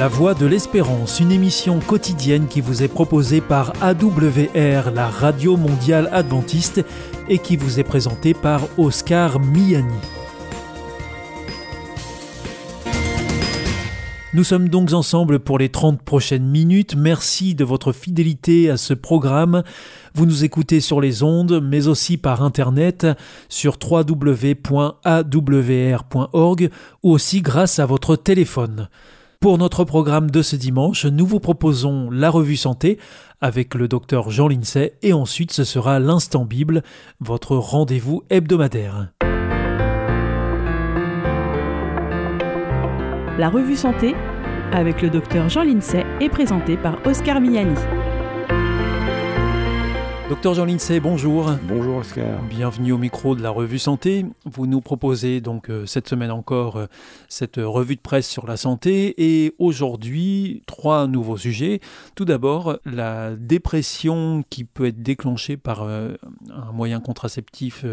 La Voix de l'Espérance, une émission quotidienne qui vous est proposée par AWR, la radio mondiale adventiste, et qui vous est présentée par Oscar Miani. Nous sommes donc ensemble pour les 30 prochaines minutes. Merci de votre fidélité à ce programme. Vous nous écoutez sur les ondes, mais aussi par Internet sur www.awr.org ou aussi grâce à votre téléphone. Pour notre programme de ce dimanche, nous vous proposons la revue santé avec le docteur Jean Lincey et ensuite ce sera l'instant Bible, votre rendez-vous hebdomadaire. La revue santé avec le docteur Jean Lincey est présentée par Oscar Miani. Docteur Jean Lincey, bonjour. Bonjour Oscar. Bienvenue au micro de la revue Santé. Vous nous proposez donc euh, cette semaine encore euh, cette revue de presse sur la santé et aujourd'hui trois nouveaux sujets. Tout d'abord, la dépression qui peut être déclenchée par euh, un moyen contraceptif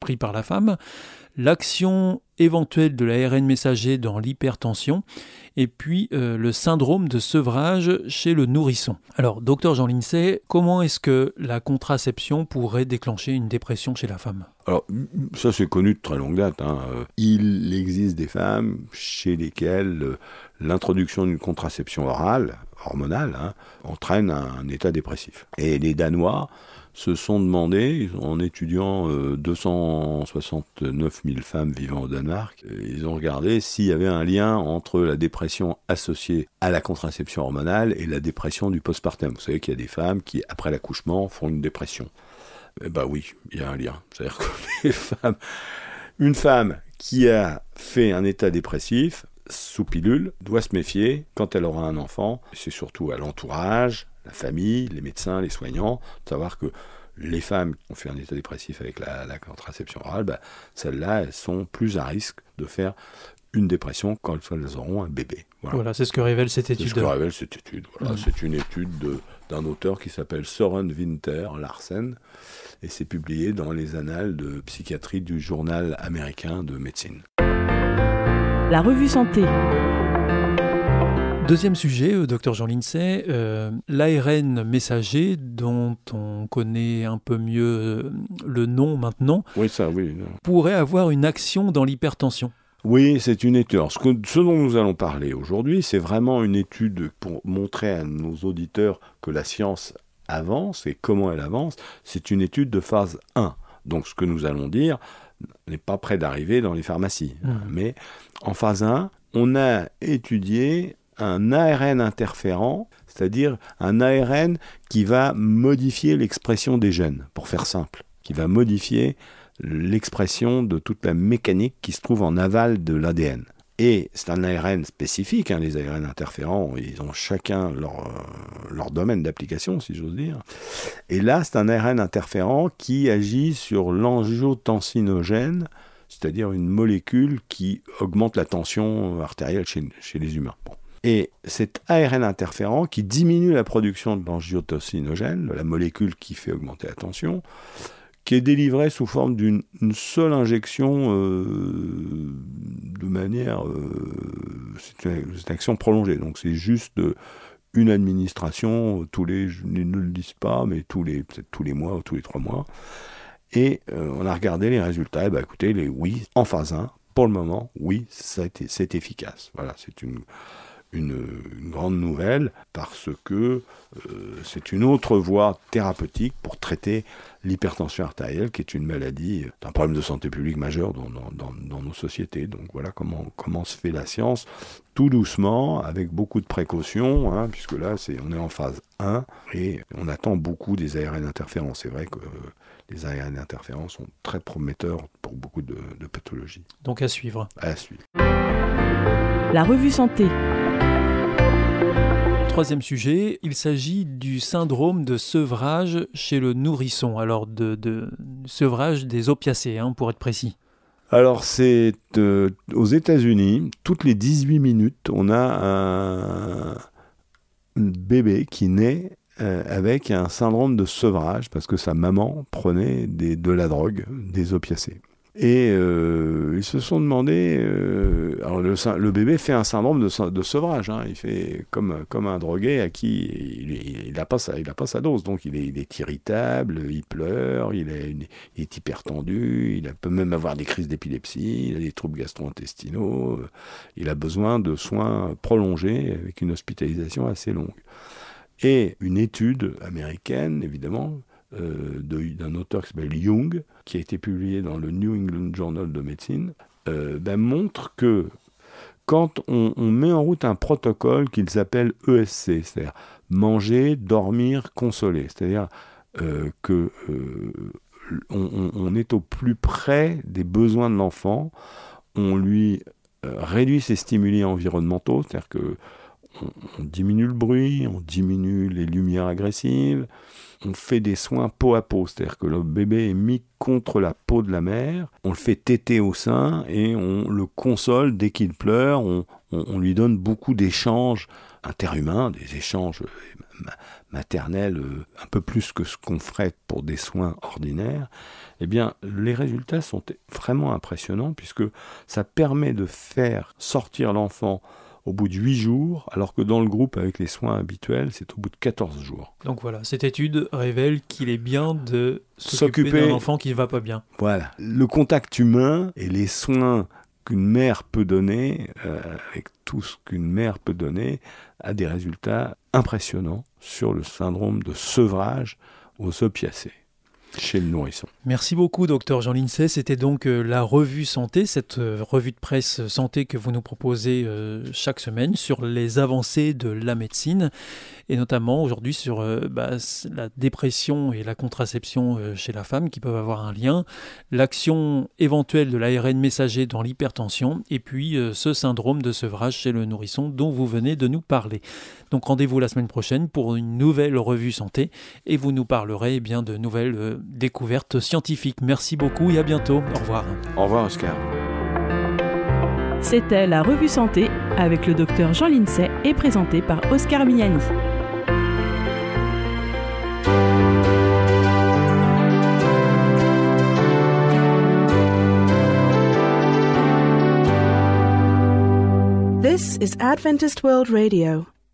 pris par la femme l'action éventuelle de l'ARN messager dans l'hypertension et puis euh, le syndrome de sevrage chez le nourrisson. Alors, docteur Jean Lincey, comment est-ce que la contraception pourrait déclencher une dépression chez la femme? Alors, ça c'est connu de très longue date. Hein. Il existe des femmes chez lesquelles euh, l'introduction d'une contraception orale, hormonale, hein, entraîne un état dépressif. Et les Danois se sont demandé, en étudiant 269 euh, 000 femmes vivant au Danemark, euh, ils ont regardé s'il y avait un lien entre la dépression associée à la contraception hormonale et la dépression du postpartum. Vous savez qu'il y a des femmes qui, après l'accouchement, font une dépression. Eh ben oui, il y a un lien. C'est-à-dire que les femmes, une femme qui a fait un état dépressif sous pilule doit se méfier quand elle aura un enfant. C'est surtout à l'entourage, la famille, les médecins, les soignants, de savoir que les femmes qui ont fait un état dépressif avec la, contraception orale, bah, celles-là, elles sont plus à risque de faire une dépression quand elles auront un bébé. Voilà, c'est ce que révèle cette étude. C'est ce que révèle cette étude. Voilà, C'est une étude d'un auteur qui s'appelle Soren Winter Larsen et c'est publié dans les annales de psychiatrie du journal américain de médecine. La revue Santé. Deuxième sujet, euh, docteur Jean Lincey, euh, l'ARN messager dont on connaît un peu mieux euh, le nom maintenant, oui, ça, oui, pourrait avoir une action dans l'hypertension. Oui, c'est une étude. ce, ce, dont nous allons parler aujourd'hui, c'est vraiment une étude pour montrer à nos auditeurs que la science avance et comment elle avance. C'est une étude de phase 1. Donc ce que nous allons dire n'est pas prêt d'arriver dans les pharmacies. Mmh. Mais en phase 1, on a étudié un ARN interférent, c'est-à-dire un ARN qui va modifier l'expression des gènes, pour faire simple, qui va modifier l'expression de toute la mécanique qui se trouve en aval de l'ADN. Et c'est un ARN spécifique, hein, les ARN interférents, ils ont chacun leur, euh, leur domaine d'application, si j'ose dire. Et là, c'est un ARN interférent qui agit sur l'angiotensinogène, c'est-à-dire une molécule qui augmente la tension artérielle chez les humains. Et cet ARN interférent qui diminue la production de l'angiotensinogène, la molécule qui fait augmenter la tension, qui est délivrée sous forme d'une seule injection euh, de manière. Euh, c'est une, action prolongée. Donc c'est juste une administration tous les. ne le disent pas, mais tous les, tous les mois ou tous les trois mois. Et euh, on a regardé les résultats. Et bah, écoutez, les oui, en phase 1, pour le moment, oui, c'est efficace. Voilà, c'est une une, grande nouvelle parce que euh, c'est une autre voie thérapeutique pour traiter l'hypertension artérielle, qui est une maladie, un problème de santé publique majeur dans, dans, nos sociétés. Donc voilà comment, comment se fait la science, tout doucement, avec beaucoup de précautions, hein, puisque là c'est, on est en phase 1 et on attend beaucoup des ARN interférents. C'est vrai que les ARN interférents sont très prometteurs pour beaucoup de, de pathologies. Donc à suivre. À suivre. La revue santé troisième sujet, il s'agit du syndrome de sevrage chez le nourrisson, alors de, sevrage des opiacés, hein, pour être précis. Alors c'est euh, aux États-Unis, toutes les 18 minutes, on a un bébé qui naît euh, avec un syndrome de sevrage parce que sa maman prenait des, de la drogue, des opiacés. Et euh, ils se sont demandé. Euh, alors le, bébé fait un syndrome de, sevrage. Hein, il fait comme, comme un drogué à qui il n'a pas, sa, a pas sa dose. Donc il est, il est irritable, il pleure, il est, il est hypertendu, il peut même avoir des crises d'épilepsie, il a des troubles gastro-intestinaux. Il a besoin de soins prolongés avec une hospitalisation assez longue. Et une étude américaine, évidemment, euh, d'un auteur qui s'appelle Young, qui a été publié dans le New England Journal de médecine, euh, ben, montre que quand on, met en route un protocole qu'ils appellent ESC, c'est-à-dire manger, dormir, consoler, c'est-à-dire euh, que on, est au plus près des besoins de l'enfant, on lui réduit ses stimuli environnementaux, c'est-à-dire que on, diminue le bruit, on diminue les lumières agressives, on fait des soins peau à peau, c'est-à-dire que le bébé est mis contre la peau de la mère, on le fait téter au sein et on le console dès qu'il pleure, on, lui donne beaucoup d'échanges interhumains, des échanges maternels euh, un peu plus que ce qu'on ferait pour des soins ordinaires, eh bien les résultats sont vraiment impressionnants puisque ça permet de faire sortir l'enfant au bout de 8 jours, alors que dans le groupe avec les soins habituels, c'est au bout de 14 jours. Donc voilà, cette étude révèle qu'il est bien de s'occuper d'un enfant qui ne va pas bien. Voilà, le contact humain et les soins qu'une mère peut donner, euh, avec tout ce qu'une mère peut donner, a des résultats impressionnants sur le syndrome de sevrage aux opiacés chez le nourrisson. Merci beaucoup, docteur Jean Lincey. C'était donc euh, la revue santé, cette euh, revue de presse santé que vous nous proposez euh, chaque semaine sur les avancées de la médecine et notamment aujourd'hui sur bah, la dépression et la contraception chez la femme qui peuvent avoir un lien, l'action éventuelle de l'ARN messager dans l'hypertension et puis ce syndrome de sevrage chez le nourrisson dont vous venez de nous parler. Donc rendez-vous la semaine prochaine pour une nouvelle revue santé et vous nous parlerez eh bien de nouvelles découverte scientifique. Merci beaucoup et à bientôt. Au revoir. Au revoir Oscar. C'était la revue santé avec le docteur Jean Lincey et présenté par Oscar Miani. This is Adventist World Radio.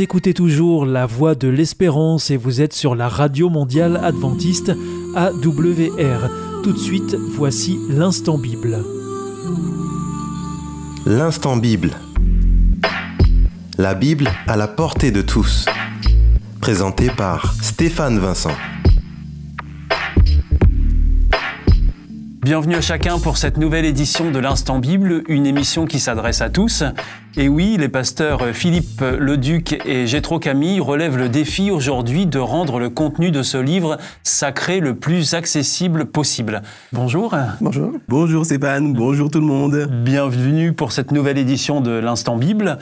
Vous écoutez toujours La Voix de l'Espérance et vous êtes sur la Radio Mondiale Adventiste AWR. Tout de suite, voici l'Instant Bible. L'Instant Bible. La Bible à la portée de tous. Présenté par Stéphane Vincent. Bienvenue à chacun pour cette nouvelle édition de l'Instant Bible, une émission qui s'adresse à tous. Et oui, les pasteurs Philippe Leduc et Gétro Camille relèvent le défi aujourd'hui de rendre le contenu de ce livre sacré le plus accessible possible. Bonjour. Bonjour. Bonjour Stéphane, bonjour tout le monde. Bienvenue pour cette nouvelle édition de l'Instant Bible.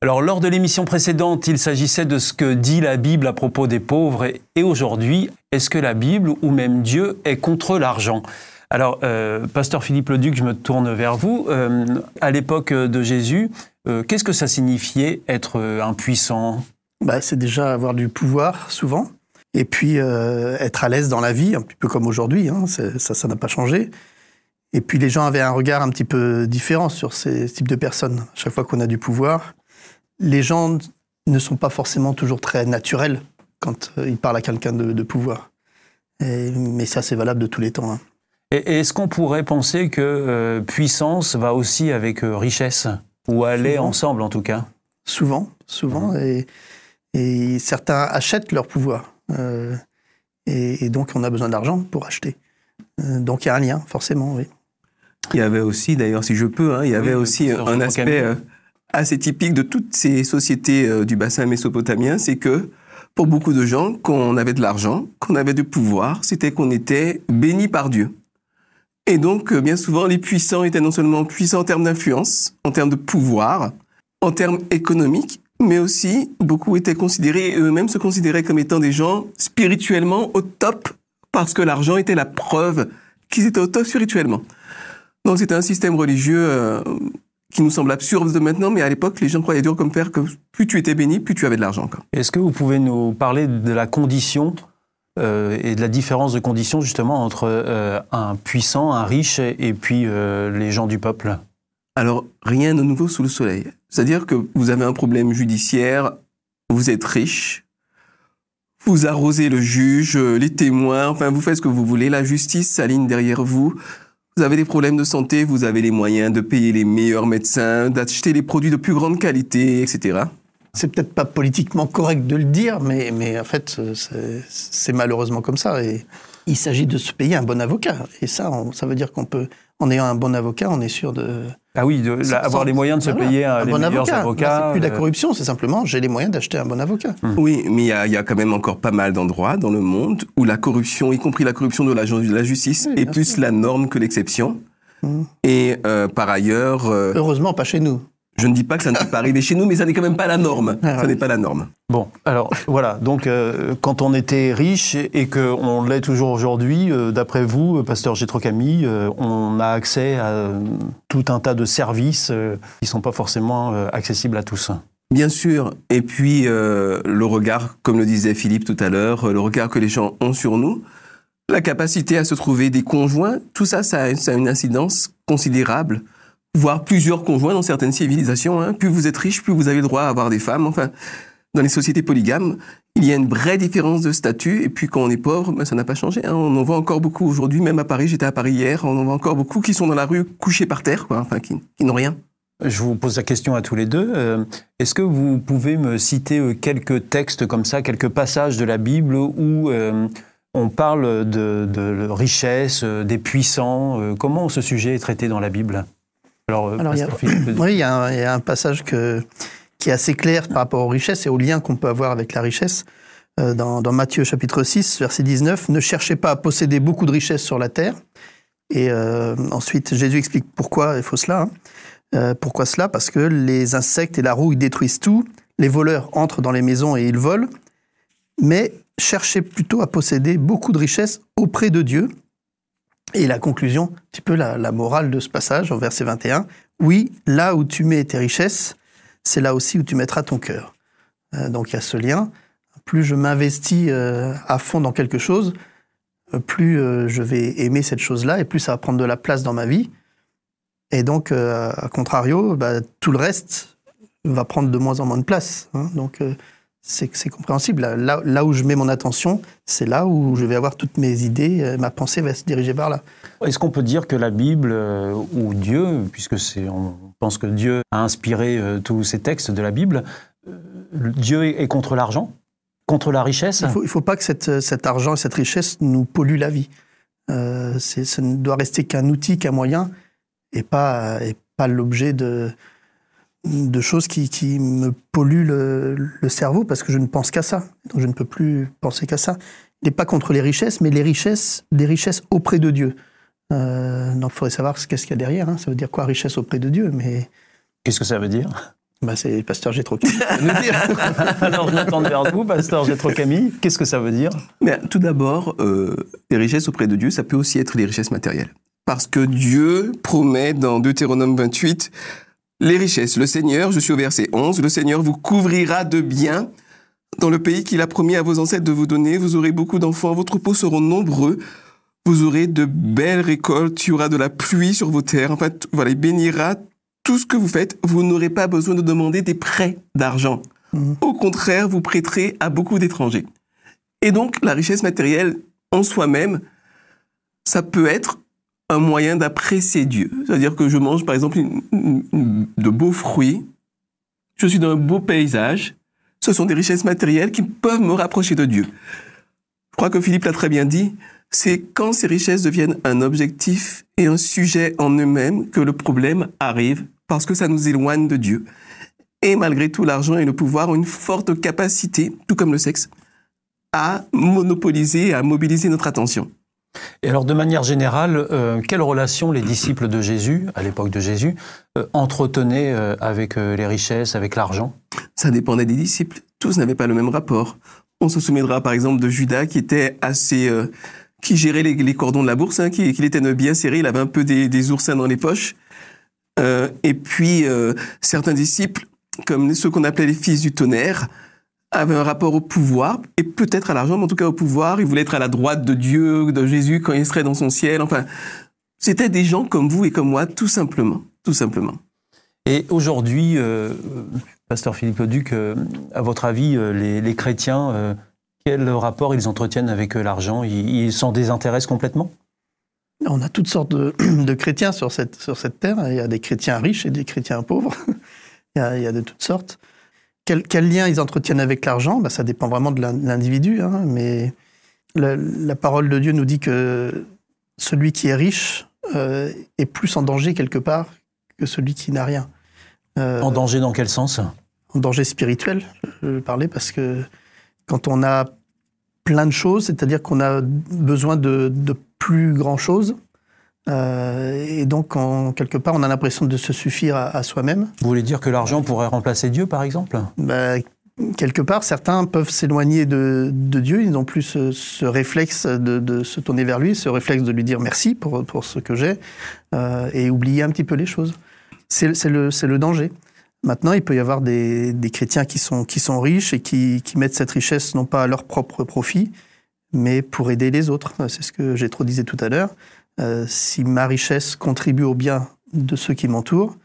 Alors, lors de l'émission précédente, il s'agissait de ce que dit la Bible à propos des pauvres. Et aujourd'hui, est-ce que la Bible ou même Dieu est contre l'argent? Alors, euh, pasteur Philippe Leduc, je me tourne vers vous. Euh, à l'époque de Jésus, euh, qu'est-ce que ça signifiait être impuissant bah, C'est déjà avoir du pouvoir, souvent. Et puis, être à l'aise dans la vie, un petit peu comme aujourd'hui. Hein, ça, ça n'a pas changé. Et puis, les gens avaient un regard un petit peu différent sur ces types de personnes. chaque fois qu'on a du pouvoir, les gens ne sont pas forcément toujours très naturels quand ils parlent à quelqu'un de, pouvoir. mais ça, c'est valable de tous les temps. Hein. Et est-ce qu'on pourrait penser que euh, puissance va aussi avec euh, richesse? Ou aller ensemble en tout cas? Souvent, souvent. Et, et, certains achètent leur pouvoir. Euh, et, donc on a besoin d'argent pour acheter. donc il y a un lien, forcément, oui. Il y avait aussi, d'ailleurs, si je peux, hein, il y avait aussi un aspect assez typique de toutes ces sociétés du bassin mésopotamien, c'est que pour beaucoup de gens, quand on avait de l'argent, qu'on avait du pouvoir, c'était qu'on était béni par Dieu. Et donc, euh, bien souvent, les puissants étaient non seulement puissants en termes d'influence, en termes de pouvoir, en termes économiques, mais aussi beaucoup étaient considérés, eux-mêmes se considéraient comme étant des gens spirituellement au top, parce que l'argent était la preuve qu'ils étaient au top spirituellement. Donc c'était un système religieux euh, qui nous semble absurde de maintenant, mais à l'époque, les gens croyaient dur comme fer que plus tu étais béni, plus tu avais de l'argent. Est-ce que vous pouvez nous parler de la condition euh, et de la différence de conditions justement entre euh, un puissant, un riche et, puis euh, les gens du peuple Alors, rien de nouveau sous le soleil. C'est-à-dire que vous avez un problème judiciaire, vous êtes riche, vous arrosez le juge, les témoins, enfin vous faites ce que vous voulez, la justice s'aligne derrière vous. Vous avez des problèmes de santé, vous avez les moyens de payer les meilleurs médecins, d'acheter les produits de plus grande qualité, etc c'est peut-être pas politiquement correct de le dire, mais, mais en fait, c'est malheureusement comme ça. Et il s'agit de se payer un bon avocat. Et ça, ça veut dire qu'on peut, en ayant un bon avocat, on est sûr de. Ah oui, de, avoir les moyens de se payer un, les bon meilleurs avocats. c'est plus de la euh, corruption, c'est simplement j'ai les moyens d'acheter un bon avocat. Hum. Oui, mais il y, a, quand même encore pas mal d'endroits dans le monde où la corruption, y compris la corruption de la, de la justice, est plus la norme que l'exception. Hum. Et euh, par ailleurs. Euh, Heureusement, pas chez nous. Je ne dis pas que ça ne peut pas arriver chez nous, mais ça n'est quand même pas la norme. Ah, ça n'est pas la norme. Bon, alors voilà. Donc, euh, quand on était riche et qu'on l'est toujours aujourd'hui, euh, d'après vous, pasteur Gétro Camille, euh, on a accès à tout un tas de services qui ne sont pas forcément accessibles à tous. Bien sûr. Et puis, le regard, comme le disait Philippe tout à l'heure, le regard que les gens ont sur nous, la capacité à se trouver des conjoints, tout ça, ça a une incidence considérable voire plusieurs conjoints dans certaines civilisations. Hein. Plus vous êtes riche, plus vous avez le droit à avoir des femmes. Enfin, dans les sociétés polygames, il y a une vraie différence de statut. Et puis quand on est pauvre, ben, ça n'a pas changé. Hein. On en voit encore beaucoup aujourd'hui, même à Paris. J'étais à Paris hier. On en voit encore beaucoup qui sont dans la rue couchés par terre, quoi. Enfin, qui, n'ont rien. Je vous pose la question à tous les deux. Euh, est-ce que vous pouvez me citer euh, quelques textes comme ça, quelques passages de la Bible où euh, on parle de, de richesse, des puissants Comment ce sujet est traité dans la Bible? Alors, euh, il y a, oui, il y, a un, passage qui est assez clair par rapport aux richesses et aux liens qu'on peut avoir avec la richesse. Euh, dans, Matthieu chapitre 6, verset 19, ne cherchez pas à posséder beaucoup de richesses sur la terre. Et euh, ensuite, Jésus explique pourquoi il faut cela. Hein. pourquoi cela? Parce que les insectes et la rouille détruisent tout, les voleurs entrent dans les maisons et ils volent, mais cherchez plutôt à posséder beaucoup de richesses auprès de Dieu, et la conclusion, un petit peu la, morale de ce passage, au verset 21, oui, là où tu mets tes richesses, c'est là aussi où tu mettras ton cœur. Euh, donc il y a ce lien. Plus je m'investis euh, à fond dans quelque chose, euh, plus je vais aimer cette chose-là et plus ça va prendre de la place dans ma vie. Et donc, à contrario, bah, tout le reste, va prendre de moins en moins de place. Hein. donc, c'est compréhensible. Là, là où je mets mon attention, c'est là où je vais avoir toutes mes idées, euh, ma pensée va se diriger vers là. Est-ce qu'on peut dire que la Bible euh, ou Dieu, puisque c'est, on pense que Dieu a inspiré euh, tous ces textes de la Bible, euh, Dieu est est contre l'argent, contre la richesse? Il faut, il faut pas que cette, cet argent et cette richesse nous polluent la vie. Ça ne doit rester qu'un outil, qu'un moyen, et pas, et pas l'objet de, de choses qui, qui me polluent le, le cerveau, parce que je ne pense qu'à ça. Donc je ne peux plus penser qu'à ça. Il n'est pas contre les richesses, mais les richesses, des richesses auprès de Dieu. Euh, donc il faudrait savoir ce qu'est-ce qu'il y a derrière. hein. Ça veut dire quoi, richesse auprès de Dieu Mais Qu'est-ce que ça veut dire? Bah, c'est le pasteur Gétro dire. Alors je m'attends vers vous, pasteur Gétro Camille. Qu'est-ce que ça veut dire? Mais tout d'abord, euh, les richesses auprès de Dieu, ça peut aussi être les richesses matérielles. Parce que Dieu promet dans Deutéronome 28 les richesses. Le Seigneur, je suis au verset 11, le Seigneur vous couvrira de biens dans le pays qu'il a promis à vos ancêtres de vous donner. Vous aurez beaucoup d'enfants, vos troupeaux seront nombreux. Vous aurez de belles récoltes, il y aura de la pluie sur vos terres. Enfin, t- voilà, il bénira tout ce que vous faites. Vous n'aurez pas besoin de demander des prêts d'argent. Mhm. Au contraire, vous prêterez à beaucoup d'étrangers. Et donc, la richesse matérielle en soi-même, ça peut être un moyen d'apprécier Dieu. C'est-à-dire que je mange, par exemple, de beaux fruits, je suis dans un beau paysage, ce sont des richesses matérielles qui peuvent me rapprocher de Dieu. Je crois que Philippe l'a très bien dit, c'est quand ces richesses deviennent un objectif et un sujet en eux-mêmes que le problème arrive parce que ça nous éloigne de Dieu. Et malgré tout, l'argent et le pouvoir ont une forte capacité, tout comme le sexe, à monopoliser, à mobiliser notre attention. Et alors, de manière générale, euh, quelle relation les disciples de Jésus, à l'époque de Jésus, euh, entretenaient euh, avec euh, les richesses, avec l'argent? Ça dépendait des disciples. Tous n'avaient pas le même rapport. On se souviendra par exemple de Judas qui était assez... qui gérait les, cordons de la bourse, hein, qui, était bien serré, il avait un peu des, oursins dans les poches. Et puis, certains disciples, comme ceux qu'on appelait les fils du tonnerre, avaient un rapport au pouvoir, et peut-être à l'argent, mais en tout cas au pouvoir. Ils voulaient être à la droite de Dieu, de Jésus, quand il serait dans son ciel. Enfin, c'était des gens comme vous et comme moi, tout simplement. Tout simplement. Et aujourd'hui, euh, pasteur Philippe Leduc, euh, à votre avis, euh, les, les chrétiens, euh, quel rapport ils entretiennent avec euh, l'argent? Ils, ils s'en désintéressent complètement? On a toutes sortes de, de chrétiens sur cette, sur cette terre. Il y a des chrétiens riches et des chrétiens pauvres. il, y a, il y a de toutes sortes. Quel, quel lien ils entretiennent avec l'argent? Ben, Ça dépend vraiment de l'in- de l'individu. hein, mais la, la parole de Dieu nous dit que celui qui est riche euh, est plus en danger quelque part que celui qui n'a rien. Euh, En danger dans quel sens? en danger spirituel, je parlais, parce que quand on a plein de choses, c'est-à-dire qu'on a besoin de, de plus grand-chose, euh, et donc en, quelque part on a l'impression de se suffire à, à soi-même. Vous voulez dire que l'argent pourrait remplacer Dieu, par exemple? Bah, quelque part, certains peuvent s'éloigner de, de Dieu, ils n'ont plus ce, ce réflexe de, de se tourner vers lui, ce réflexe de lui dire merci pour, pour ce que j'ai, euh, et oublier un petit peu les choses. C'est le, danger. Maintenant, il peut y avoir des, des chrétiens qui sont, qui sont riches et qui, qui mettent cette richesse non pas à leur propre profit, mais pour aider les autres. C'est ce que j'ai trop disé tout à l'heure. Euh, si ma richesse contribue au bien de ceux qui m'entourent,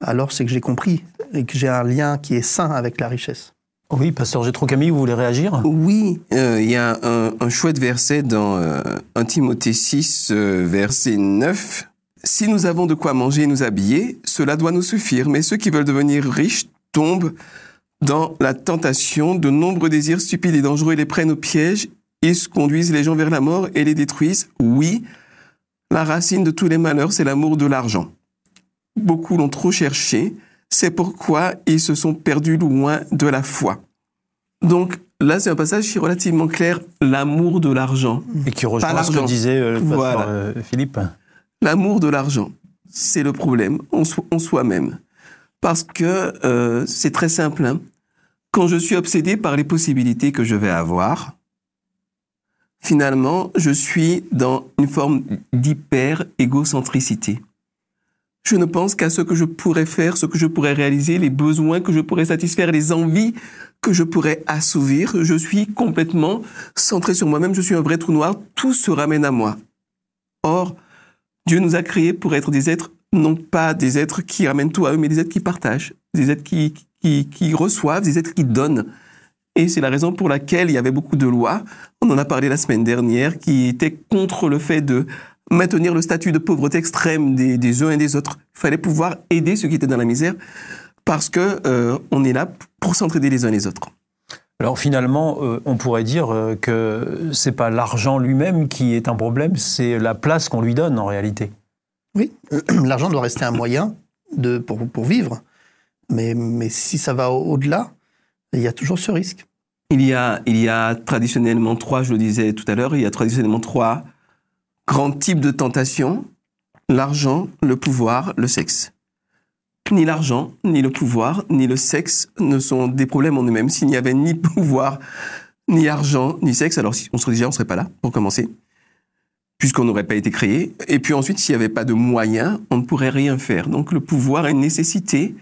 alors c'est que j'ai compris et que j'ai un lien qui est sain avec la richesse. Oui, pasteur Gétro Camille, vous voulez réagir? Oui, euh, il y a un, un chouette verset dans euh, 1 Timothée 6, euh, verset 9. Si nous avons de quoi manger et nous habiller, cela doit nous suffire. Mais ceux qui veulent devenir riches tombent dans la tentation. De nombreux désirs stupides et dangereux les prennent au piège. Ils conduisent les gens vers la mort et les détruisent. Oui, la racine de tous les malheurs, c'est l'amour de l'argent. Beaucoup l'ont trop cherché. C'est pourquoi ils se sont perdus loin de la foi. Donc là, c'est un passage qui est relativement clair, l'amour de l'argent. Et qui rejoint ce que disait euh, Voilà. euh, Philippe. L'amour de l'argent, c'est le problème en, so- en soi-même. Parce que euh, c'est très simple. hein. Quand je suis obsédé par les possibilités que je vais avoir, finalement, je suis dans une forme d'hyper-égocentricité. Je ne pense qu'à ce que je pourrais faire, ce que je pourrais réaliser, les besoins que je pourrais satisfaire, les envies que je pourrais assouvir. Je suis complètement centré sur moi-même, je suis un vrai trou noir, tout se ramène à moi. Or, Dieu nous a créés pour être des êtres, non pas des êtres qui ramènent tout à eux, mais des êtres qui partagent, des êtres qui, qui, qui reçoivent, des êtres qui donnent. Et c'est la raison pour laquelle il y avait beaucoup de lois, on en a parlé la semaine dernière, qui étaient contre le fait de maintenir le statut de pauvreté extrême des, des uns et des autres. Il fallait pouvoir aider ceux qui étaient dans la misère parce que euh, on est là pour s'entraider les uns les autres. Alors finalement, euh, on pourrait dire euh, que c'est pas l'argent lui-même qui est un problème, c'est la place qu'on lui donne en réalité. Oui, l'argent doit rester un moyen de, pour, pour vivre, mais, mais si ça va au-delà, il y a toujours ce risque. Il y a, il y a traditionnellement trois, je le disais tout à l'heure, il y a traditionnellement trois grands types de tentations l'argent, le pouvoir, le sexe. Ni l'argent, ni le pouvoir, ni le sexe ne sont des problèmes en eux-mêmes. S'il n'y avait ni pouvoir, ni argent, ni sexe, alors on serait déjà, on serait pas là, pour commencer, puisqu'on n'aurait pas été créé. Et puis ensuite, s'il n'y avait pas de moyens, on ne pourrait rien faire. Donc le pouvoir est une nécessité.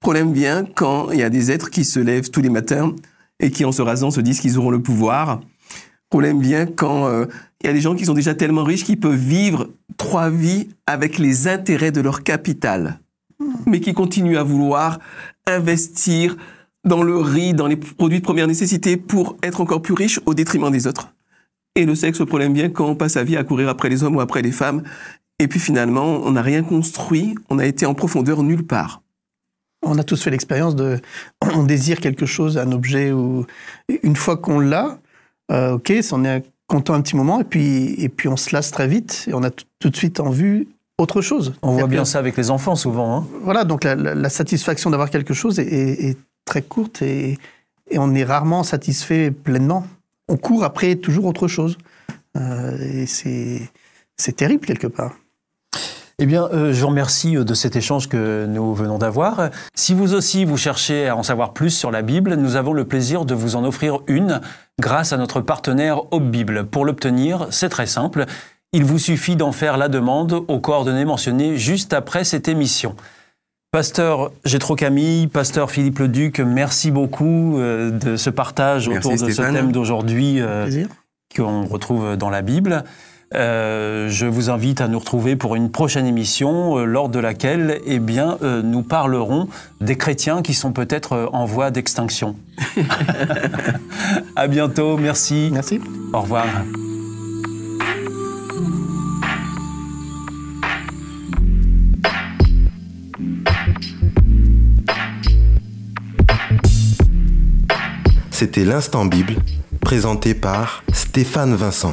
Problème vient quand il y a des êtres qui se lèvent tous les matins et qui, en se rasant, se disent qu'ils auront le pouvoir. Problème vient quand euh, il y a des gens qui sont déjà tellement riches qu'ils peuvent vivre trois vies avec les intérêts de leur capital mais qui continuent à vouloir investir dans le riz, dans les produits de première nécessité pour être encore plus riches au détriment des autres. Et le sexe, le problème vient quand on passe sa vie à courir après les hommes ou après les femmes. Et puis finalement, on n'a rien construit, on a été en profondeur nulle part. On a tous fait l'expérience de, on désire quelque chose, un objet, ou une fois qu'on l'a, euh, ok, on est content un petit moment, et puis, et puis on se lasse très vite, et on a tout de suite en vue autre chose. On voit bien ça avec les enfants souvent. Hein. Voilà, donc la, satisfaction d'avoir quelque chose est, très courte et, on est rarement satisfait pleinement. On court après toujours autre chose. Euh, et c'est terrible quelque part. Eh bien, euh, je vous remercie euh, de cet échange que nous venons d'avoir. Si vous aussi vous cherchez à en savoir plus sur la Bible, nous avons le plaisir de vous en offrir une grâce à notre partenaire Hope Bible. Pour l'obtenir, c'est très simple. Il vous suffit d'en faire la demande aux coordonnées mentionnées juste après cette émission. Pasteur Gétro Camille, Pasteur Philippe Leduc, merci beaucoup euh, de ce partage autour de ce thème d'aujourd'hui euh, qu'on retrouve dans la Bible. Euh, je vous invite à nous retrouver pour une prochaine émission lors de laquelle eh bien, nous parlerons des chrétiens qui sont peut-être en voie d'extinction. à bientôt, merci. Merci. Au revoir. C'était l'instant Bible, présenté par Stéphane Vincent.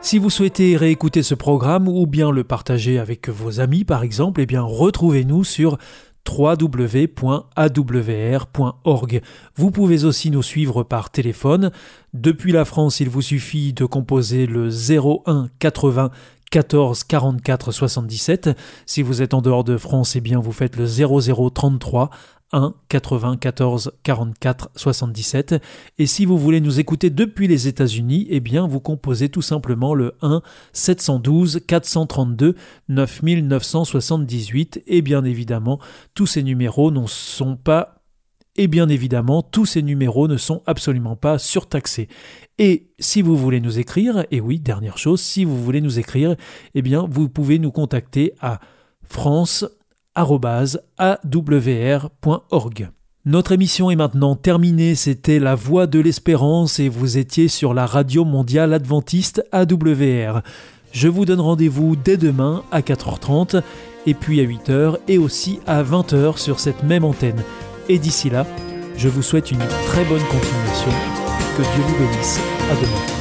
Si vous souhaitez réécouter ce programme ou bien le partager avec vos amis par exemple, eh bien retrouvez-nous sur www.awr.org. Vous pouvez aussi nous suivre par téléphone. Depuis la France, il vous suffit de composer le 01 80 14 44 77. Si vous êtes en dehors de France, eh bien vous faites le 0033 1 94 44 77. Et si vous voulez nous écouter depuis les États-Unis, eh bien vous composez tout simplement le 1 712 432 9978. Et bien évidemment, tous ces numéros ne sont pas et bien évidemment, tous ces numéros ne sont absolument pas surtaxés. Et si vous voulez nous écrire, et oui, dernière chose, si vous voulez nous écrire, eh bien, vous pouvez nous contacter à Notre émission est maintenant terminée, c'était La Voix de l'Espérance et vous étiez sur la Radio Mondiale Adventiste AWR. Je vous donne rendez-vous dès demain à 4h30 et puis à 8h et aussi à 20h sur cette même antenne. Et d'ici là, je vous souhaite une très bonne continuation. Que Dieu vous bénisse. À demain.